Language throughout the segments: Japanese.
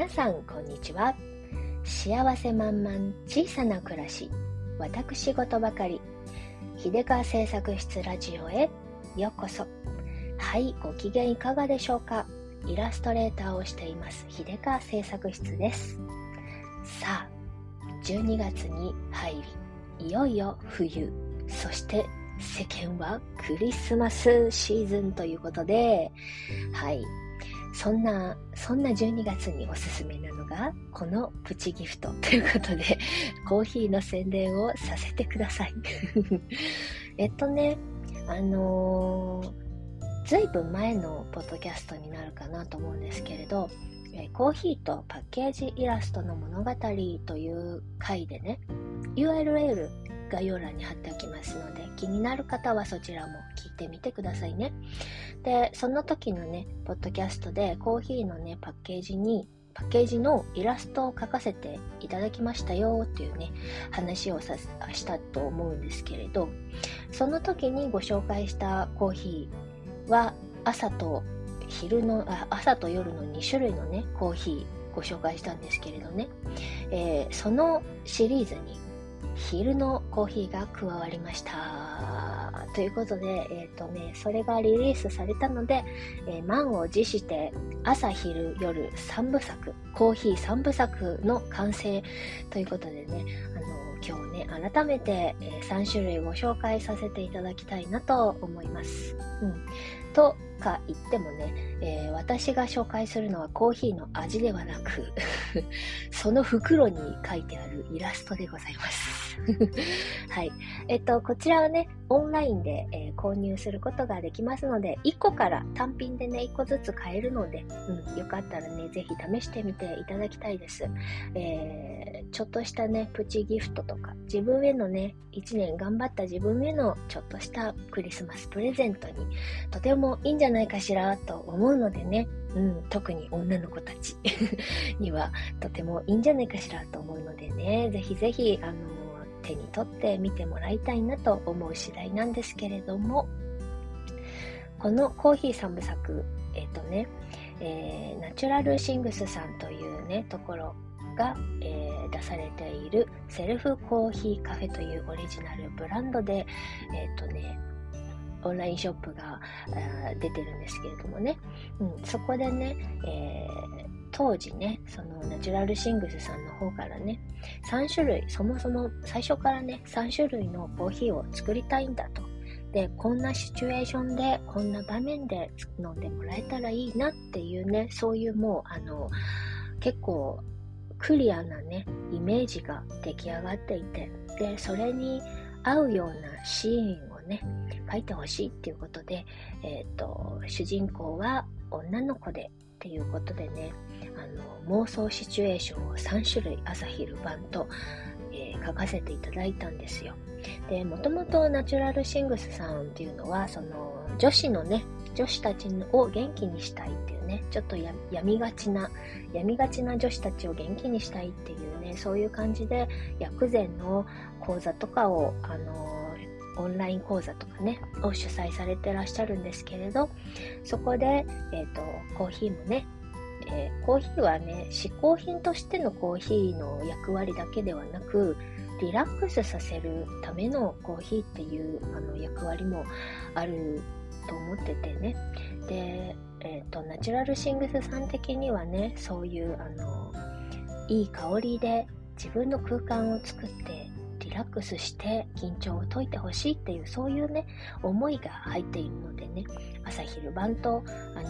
皆さんこんにちは。幸せ満々小さな暮らし。私事ばかり。秀川製作室ラジオへ。ようこそ。はいご機嫌いかがでしょうか。イラストレーターをしています。秀川製作室です。さあ12月に入りいよいよ冬。そして世間はクリスマスシーズンということではい。そんな、そんな12月におすすめなのが、このプチギフト ということで、コーヒーの宣伝をさせてください。えっとね、あのー、ずいぶん前のポッドキャストになるかなと思うんですけれど、コーヒーとパッケージイラストの物語という回でね、URL 概要欄に貼っておきますので、気になる方はそちらも聞いてみてくださいね。で、その時のね、ポッドキャストでコーヒーのね、パッケージに、パッケージのイラストを描かせていただきましたよっていうね、話をさしたと思うんですけれど、その時にご紹介したコーヒーは朝と昼の、あ朝と夜の2種類のね、コーヒーご紹介したんですけれどね、えー、そのシリーズに昼のコーヒーが加わりました。ということで、えっ、ー、とね、それがリリースされたので、えー、満を持して朝昼夜3部作、コーヒー3部作の完成ということでね、あの今日ね、改めて、え、3種類ご紹介させていただきたいなと思います。うん。とか言ってもね、えー、私が紹介するのはコーヒーの味ではなく その袋に書いてあるイラストでございます。はい。えっと、こちらはね、オンラインで、えー、購入することができますので、1個から単品でね、1個ずつ買えるので、うん、よかったらね、ぜひ試してみていただきたいです。えー、ちょっとしたね、プチギフトとか、自分へのね、1年頑張った自分へのちょっとしたクリスマスプレゼントに、とてもいいんじゃないないかしらと思うのでね、うん、特に女の子たち にはとてもいいんじゃないかしらと思うのでね、ぜひぜひ、あの手に取って見てもらいたいなと思う次第なんですけれども、このコーヒー3部作、えっ、ー、とね、えー、ナチュラルシングスさんというね、ところが、えー、出されているセルフコーヒーカフェというオリジナルブランドで、えっ、とね、オンラインショップが出てるんですけれどもね、うん、そこでね、えー、当時ね、そのナチュラルシングスさんの方からね、3種類、そもそも最初からね、3種類のコーヒーを作りたいんだと。で、こんなシチュエーションで、こんな場面で飲んでもらえたらいいなっていうね、そういうもう、あの、結構クリアなね、イメージが出来上がっていて、で、それに合うようなシーンをね、書いてほしいっていうことで、えっ、ー、と、主人公は女の子でっていうことでね、あの妄想シチュエーションを3種類朝昼晩と、えー、書かせていただいたんですよ。で、もともとナチュラルシングスさんっていうのは、その女子のね、女子たちを元気にしたいっていうね、ちょっと闇がちな、闇がちな女子たちを元気にしたいっていうね、そういう感じで薬膳の講座とかを、あのオンライン講座とかね、を主催されてらっしゃるんですけれど、そこで、え、ー、と、コーヒーもね、えー、コーヒーはね、嗜好品としてのコーヒーの役割だけではなく、リラックスさせるためのコーヒーっていうあの役割もあると思っててね。で、えっ、ー、と、ナチュラルシングスさん的にはね、そういう、あの、いい香りで自分の空間を作ってリラックスして緊張を解いてほしいっていうそういうね思いが入っているのでね朝昼晩とあ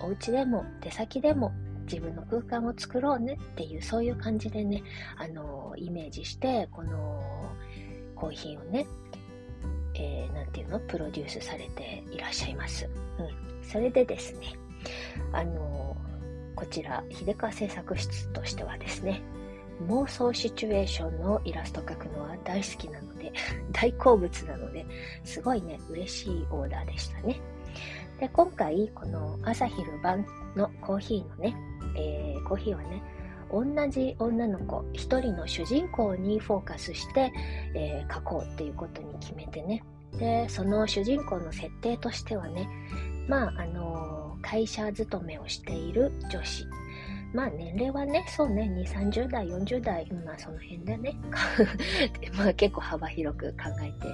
のお家でも出先でも自分の空間を作ろうねっていうそういう感じでねあのイメージしてこのコーヒーをねえー、ていうのプロデュースされていらっしゃいます。うん。それでですね、あのこちら、秀川製作室としてはですね、妄想シチュエーションのイラスト描くのは大好きなので、大好物なので、すごいね、嬉しいオーダーでしたね。で、今回、この朝昼晩のコーヒーのね、えー、コーヒーはね、同じ女の子、一人の主人公にフォーカスして、えー、書こうっていうことに決めてね。で、その主人公の設定としてはね、まあ、あのー、会社勤めをしている女子。まあ年齢はね、そうね、2、30代、40代、まあその辺でね、まあ結構幅広く考えて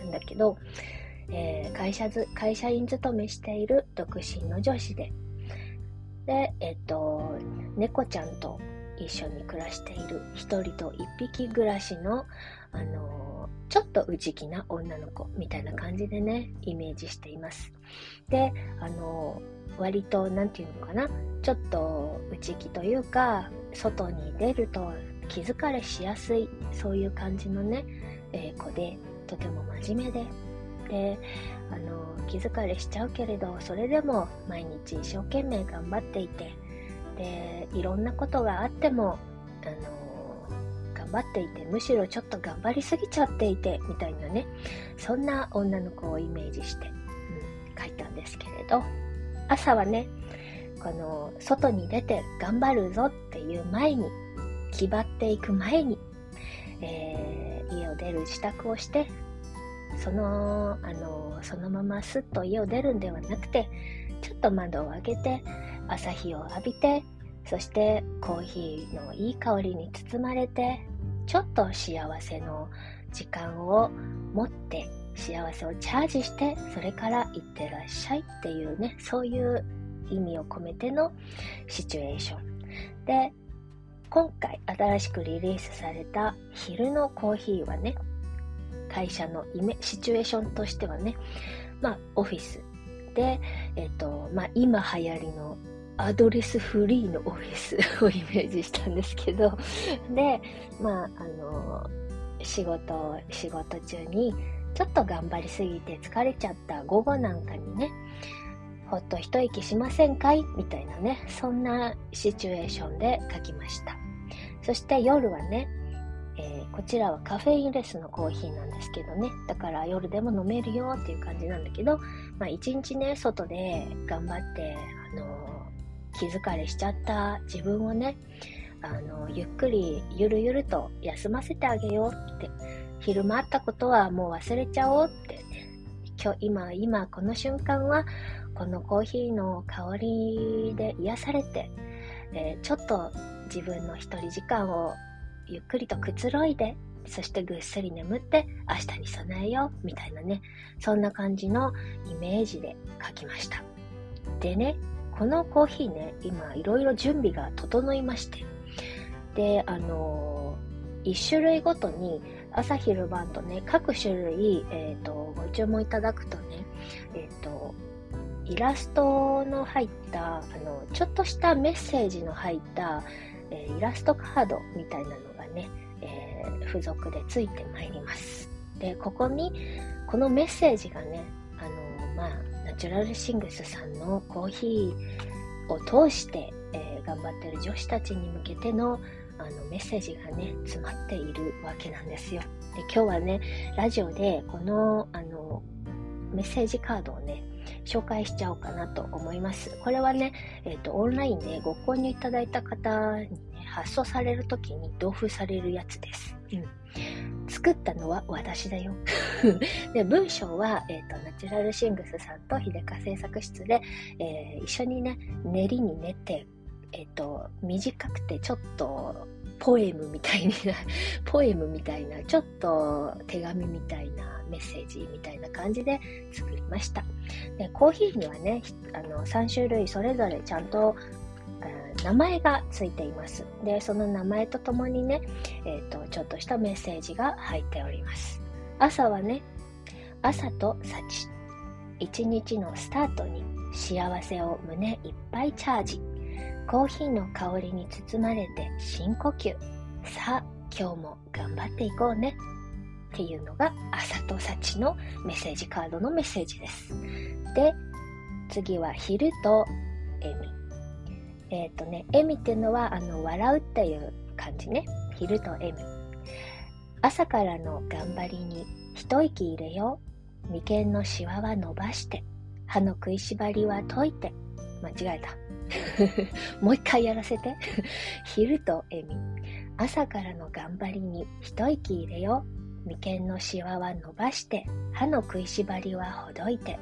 るんだけど、えー、会社ず会社員勤めしている独身の女子で、で、えっと、猫ちゃんと一緒に暮らしている一人と一匹暮らしの、あのー、ちょっと内気な女の子みたいな感じでね、イメージしています。で、あの、割と、なんていうのかな、ちょっと内気というか、外に出ると気疲れしやすい、そういう感じのね、えー、子で、とても真面目で、で、あの気疲れしちゃうけれどそれでも毎日一生懸命頑張っていてでいろんなことがあってもあの頑張っていてむしろちょっと頑張りすぎちゃっていてみたいなねそんな女の子をイメージして、うん、書いたんですけれど朝はねこの外に出て頑張るぞっていう前に気張っていく前に、えー、家を出る支度をしてそのあのそのまますっと家を出るんではなくてちょっと窓を開けて朝日を浴びてそしてコーヒーのいい香りに包まれてちょっと幸せの時間を持って幸せをチャージしてそれから行ってらっしゃいっていうねそういう意味を込めてのシチュエーション。で今回新しくリリースされた昼のコーヒーはね会社のイメシチュエーションとしてはね、まあ、オフィスで、えっ、と、まあ、今流行りのアドレスフリーのオフィスをイメージしたんですけど、で、まあ、あの、仕事、仕事中に、ちょっと頑張りすぎて疲れちゃった午後なんかにね、ほっと一息しませんかいみたいなね、そんなシチュエーションで書きました。そして夜はね、えー、こちらはカフェインレスのコーヒーなんですけどねだから夜でも飲めるよっていう感じなんだけど、まあ、一日ね外で頑張って、あのー、気疲れしちゃった。自分をね、あの、ゆっくりゆるゆると休ませてあげようって。昼間あったことはもう忘れちゃおうって。今日今今この瞬間はこのコーヒーの香りで癒されて、えちょっと自分の一人時間をゆっくりとくつろいで、そしてぐっすり眠って明日に備えようみたいなね、そんな感じのイメージで書きました。でね、このコーヒーね、今いろいろ準備が整いまして、で、あのー、1種類ごとに朝昼晩とね、各種類、えっ、ー、と、ご注文いただくとね、えっ、ー、と、イラストの入った、あの、ちょっとしたメッセージの入った、えイラストカードみたいなのがね、え、付属でついてまいります。で、ここに、このメッセージがね、あの、まあ、ナチュラルシングスさんのコーヒーを通して、えー、頑張ってる女子たちに向けてのあのメッセージがね、詰まっているわけなんですよ。で、今日はね、ラジオでこの、あの、メッセージカードをね、紹介しちゃおうかなと思います。これはね、え、ー、と、オンラインでご購入いただいた方に発送される時に同封されるやつです。うん。作ったのは私だよ。で、文章は、え、ー、と、ナチュラルシングスさんと秀香製作室で、えー、一緒にね、練りに練って、え、ー、と、短くてちょっと、ポエムみたいな、ポエムみたいな、ちょっと手紙みたいなメッセージみたいな感じで作りました。でコーヒーにはね、あの3種類それぞれちゃんと名前がついています。で、その名前とともにね、えっ、ー、と、ちょっとしたメッセージが入っております。朝はね、朝と幸。一日のスタートに幸せを胸いっぱいチャージ。コーヒーの香りに包まれて深呼吸。さあ、今日も頑張っていこうね。っていうのが朝と幸のメッセージカードのメッセージです。で、次は昼と笑み。えっ、ー、とね、笑みっていうのは、あの、笑うっていう感じね。昼と笑み。朝からの頑張りに一息入れよう。眉間のシワは伸ばして、歯の食いしばりは解いて。間違えた。もう一回やらせて。昼と笑み。朝からの頑張りに一息入れよう。眉間のシワは伸ばして、歯の食いしばりはほどいて、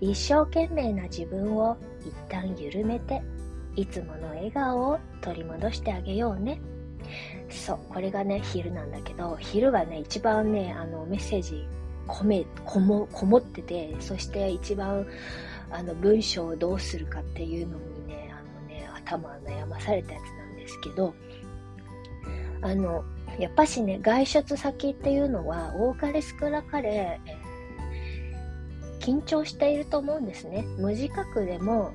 一生懸命な自分を一旦緩めて、いつもの笑顔を取り戻してあげようね。そう、これがね、昼なんだけど、昼はね、一番ね、あの、メッセージ込め、こも、こもってて、そして一番、あの、文章をどうするかっていうのにね、あのね、頭悩まされたやつなんですけど、あの、やっぱしね、外出先っていうのは、多かれ少なかれ、緊張していると思うんですね。無自覚でも、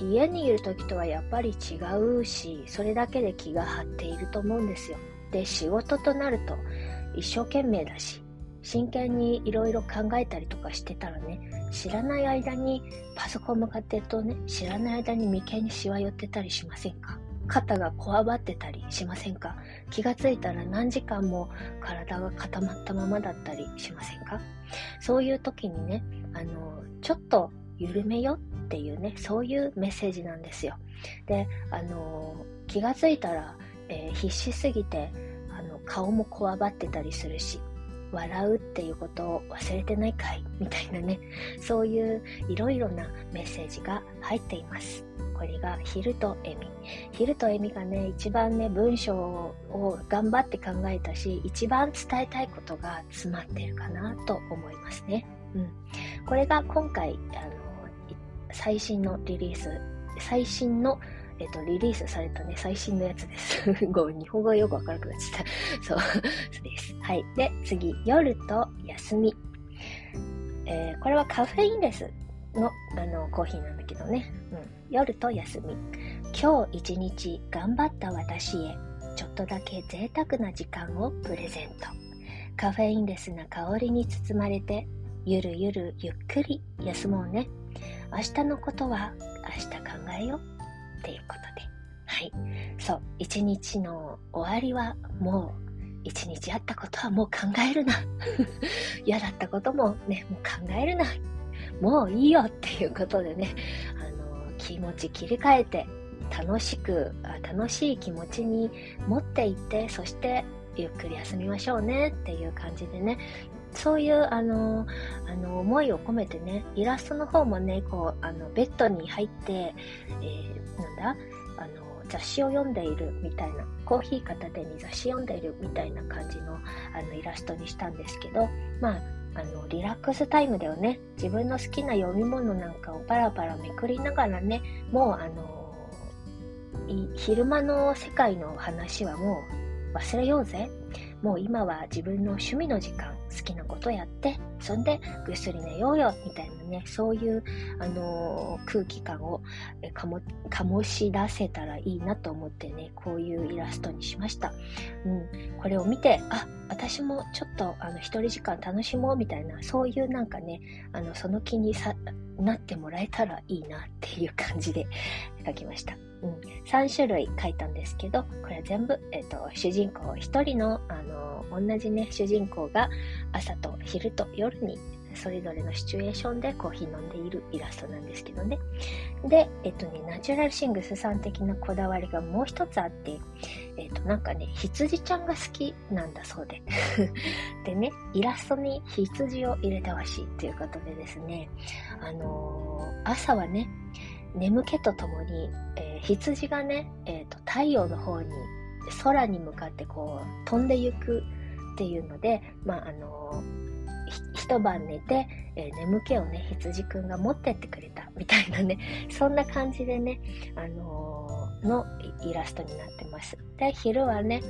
家にいる時とはやっぱり違うし、それだけで気が張っていると思うんですよ。で、仕事となると一生懸命だし、真剣にいろいろ考えたりとかしてたらね、知らない間にパソコン向かってるとね、知らない間に眉間にしわ寄ってたりしませんか？肩がこわばってたりしませんか？気がついたら何時間も体が固まったままだったりしませんか？そういう時にね、あの、ちょっと緩めよっていうね、そういうメッセージなんですよ。で、あの、気がついたら、えー、必死すぎて、あの、顔もこわばってたりするし、笑うっていうことを忘れてないかいみたいなね、そういういろいろなメッセージが入っています。これがヒルとエミ。ヒルとエミがね、一番ね、文章を頑張って考えたし、一番伝えたいことが詰まってるかなと思いますね。うん。これが今回、あの、最新のリリース、最新のえっと、リリースされたね、最新のやつです。ごめん、日本語がよくわからなくなっちゃった。そう、そうです。はい。で、次、夜と休み。えー、これはカフェインレスのあのコーヒーなんだけどね。うん。夜と休み。今日一日頑張った私へ、ちょっとだけ贅沢な時間をプレゼント。カフェインレスな香りに包まれて、ゆるゆるゆっくり休もうね。明日のことは明日考えよう。っていうことで。はい。そう。一日の終わりはもう、一日あったことはもう考えるな。嫌だったこともね、もう考えるな。もういいよっていうことでね、あの、気持ち切り替えて、楽しく、楽しい気持ちに持っていって、そしてゆっくり休みましょうねっていう感じでね、そういう、あの、あの、思いを込めてね、イラストの方もね、こう、あの、ベッドに入って、えー、なんだ、あの、雑誌を読んでいるみたいな、コーヒー片手に雑誌読んでいるみたいな感じの、あの、イラストにしたんですけど、まあ、あの、リラックスタイムだよね。自分の好きな読み物なんかをパラパラめくりながらね、もう、あの、昼間の世界の話はもう忘れようぜ。もう今は自分の趣味の時間、好きなことやって、そんでぐっすり寝ようよ、みたいなね、そういう、あのー、空気感を、醸し出せたらいいなと思ってね、こういうイラストにしました。うん、これを見て、あ、私もちょっと、あの、一人時間楽しもう、みたいな、そういうなんかね、あの、その気にさ、なってもらえたらいいなっていう感じで 書きました。うん、3種類書いたんですけど、これは全部、えっ、と、主人公1人の、あの、同じね、主人公が朝と昼と夜にそれぞれのシチュエーションでコーヒー飲んでいるイラストなんですけどね。で、えっとね、ナチュラルシングスさん的なこだわりがもう一つあって、えっと、なんかね、羊ちゃんが好きなんだそうで。でね、イラストに羊を入れてほしいということでですね、あのー、朝はね、眠気とともに、えー、羊がね、えーと、太陽の方に空に向かってこう飛んでいくっていうので、まああの一晩寝て、えー、眠気をね羊くんが持ってってくれた。みたいなね。そんな感じでね、あののイラストになってます。で、昼はね、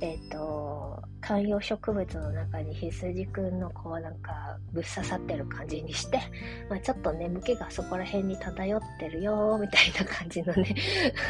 えっ、ー、と、観葉植物の中に羊くんのこうなんかぶっ刺さってる感じにして、まあ、ちょっと眠気がそこら辺に漂ってるよみたいな感じのね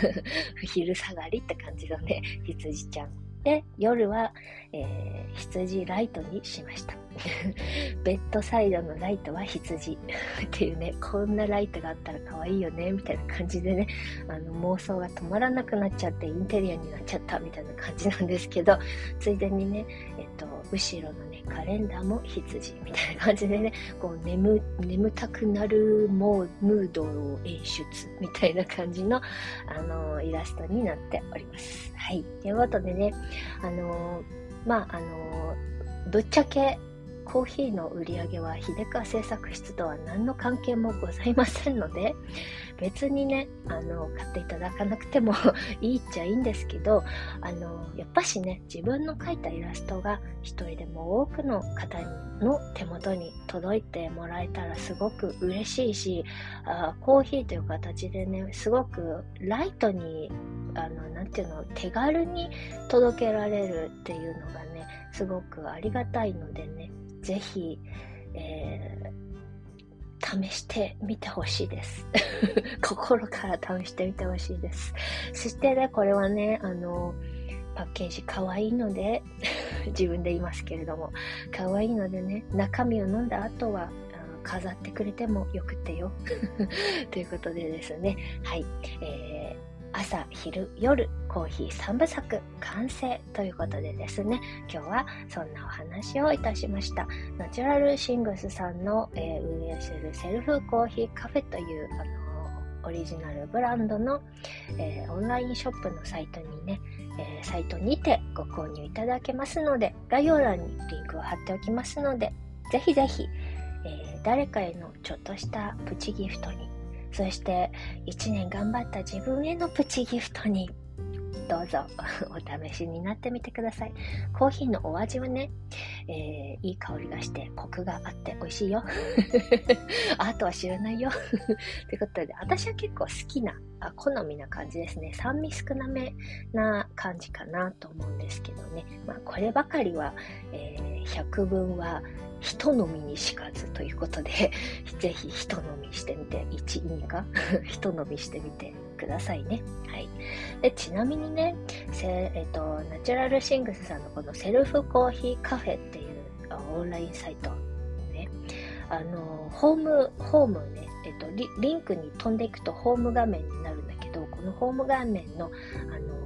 昼下がりって感じのね、羊ちゃん。で、夜は、えー、羊ライトにしました。ベッドサイドのライトは羊 っていうね、こんなライトがあったら可愛いよね、みたいな感じでね、あの妄想が止まらなくなっちゃってインテリアになっちゃったみたいな感じなんですけど、ついでにね、えっと、後ろのね、カレンダーも羊みたいな感じでね、こう眠、眠たくなるモムードを演出みたいな感じの、あの、イラストになっております。はい。ということでね、あのまあ、あのぶっちゃけコーヒーの売り上げは秀川製作室とは何の関係もございませんので、別にね、あの、買っていただかなくても いいっちゃいいんですけど、あの、やっぱしね、自分の描いたイラストが一人でも多くの方の手元に届いてもらえたらすごく嬉しいし、あコーヒーという形でね、すごくライトに、あの、なんていうの、手軽に届けられるっていうのがね、すごくありがたいのでね、ぜひ、えー試してみてほしいです。心から試してみてほしいです。そしてね、これはね、あの、パッケージ可愛いので、自分で言いますけれども、可愛いのでね、中身を飲んだ後は、飾ってくれてもよくてよ。ということでですね、はい。えー朝、昼、夜、コーヒー3部作完成ということでですね、今日はそんなお話をいたしました。ナチュラルシングスさんの、えー、運営するセルフコーヒーカフェという、あの、オリジナルブランドの、えー、オンラインショップのサイトにね、えサイトにてご購入いただけますので、概要欄にリンクを貼っておきますので、ぜひぜひ、え誰かへのちょっとしたプチギフトにそして1年頑張った自分へのプチギフトにどうぞ お試しになってみてください。コーヒーのお味はね、えー、いい香りがしてコクがあって美味しいよ。あとは知らないよ。ということで、私は結構好きな、あ好みな感じですね。酸味少なめな感じかなと思うんですけどね。まあ、こればかりは、えー、百分は人飲みにしかずということで、ぜひ人飲みしてみて、1いいか人飲みしてみてくださいね。はい。で、ちなみにね、えっ、と、ナチュラルシングスさんのこのセルフコーヒーカフェっていうオンラインサイトね、あの、ホーム、ホームね、えっ、とリ、リンクに飛んでいくとホーム画面になるんだけど、このホーム画面の、あの、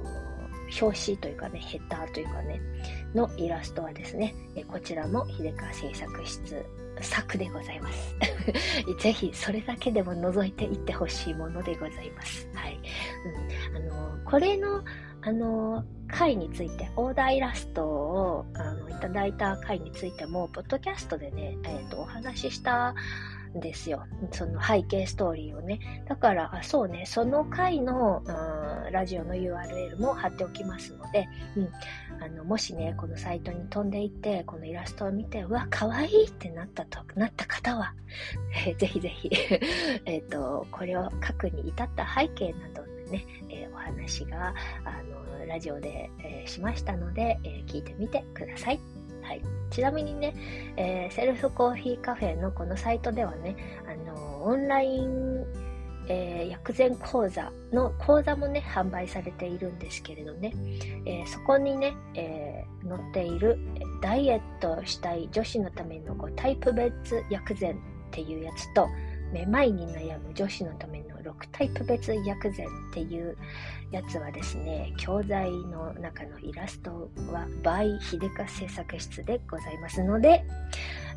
表紙というかね、ヘッダーというかね、のイラストはですね、えこちらも秀川製作室作でございます。ぜひそれだけでも覗いていってほしいものでございます。はい。うん、あのこれの、あの回について、オーダーイラストをあのいただいた回についても、ポッドキャストでね、えっ、ー、と、お話ししたですよ。その背景ストーリーをね。だから、あそうね、その回の、うん、ラジオの URL も貼っておきますので、うん、あのもしね、このサイトに飛んでいって、このイラストを見て、うわ、かわいいってなったと、なった方は、えー、ぜひぜひ えっと、これを書くに至った背景などね、えー、お話が、あの、ラジオで、えー、しましたので、え聞いてみてください。はい、ちなみにね、えー、セルフコーヒーカフェのこのサイトではね、あのオンライン、えー、薬膳講座の講座もね、販売されているんですけれどね、えー、そこにね、え載っているダイエットしたい女子のためのこうタイプ別薬膳っていうやつと、めまいに悩む女子のための6タイプ別薬膳っていうやつはですね、教材の中のイラストは by 秀香製作室でございますので、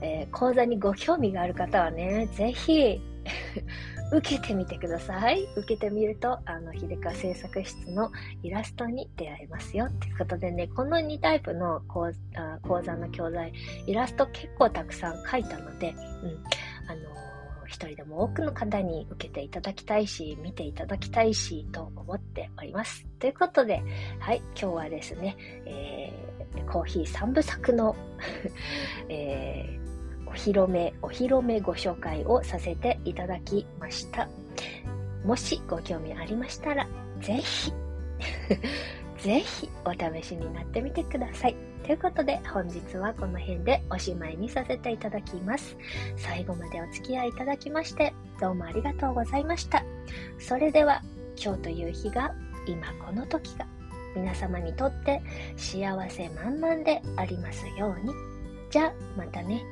えー、講座にご興味がある方はね、ぜひ 受けてみてください。受けてみると、あの、秀香製作室のイラストに出会えますよ。ということでね、この2タイプの講座の教材、イラスト結構たくさん書いたので、うん、あの一人でも多くの方に受けていただきたいし、見ていただきたいし、と思っております。ということで、はい、今日はですね、えー、コーヒー3部作の えー、お披露目、お披露目ご紹介をさせていただきました。もしご興味ありましたら、ぜひ ぜひお試しになってみてください。ということで本日はこの辺でおしまいにさせていただきます。最後までお付き合いいただきましてどうもありがとうございました。それでは今日という日が今この時が皆様にとって幸せ満々でありますように。じゃあまたね。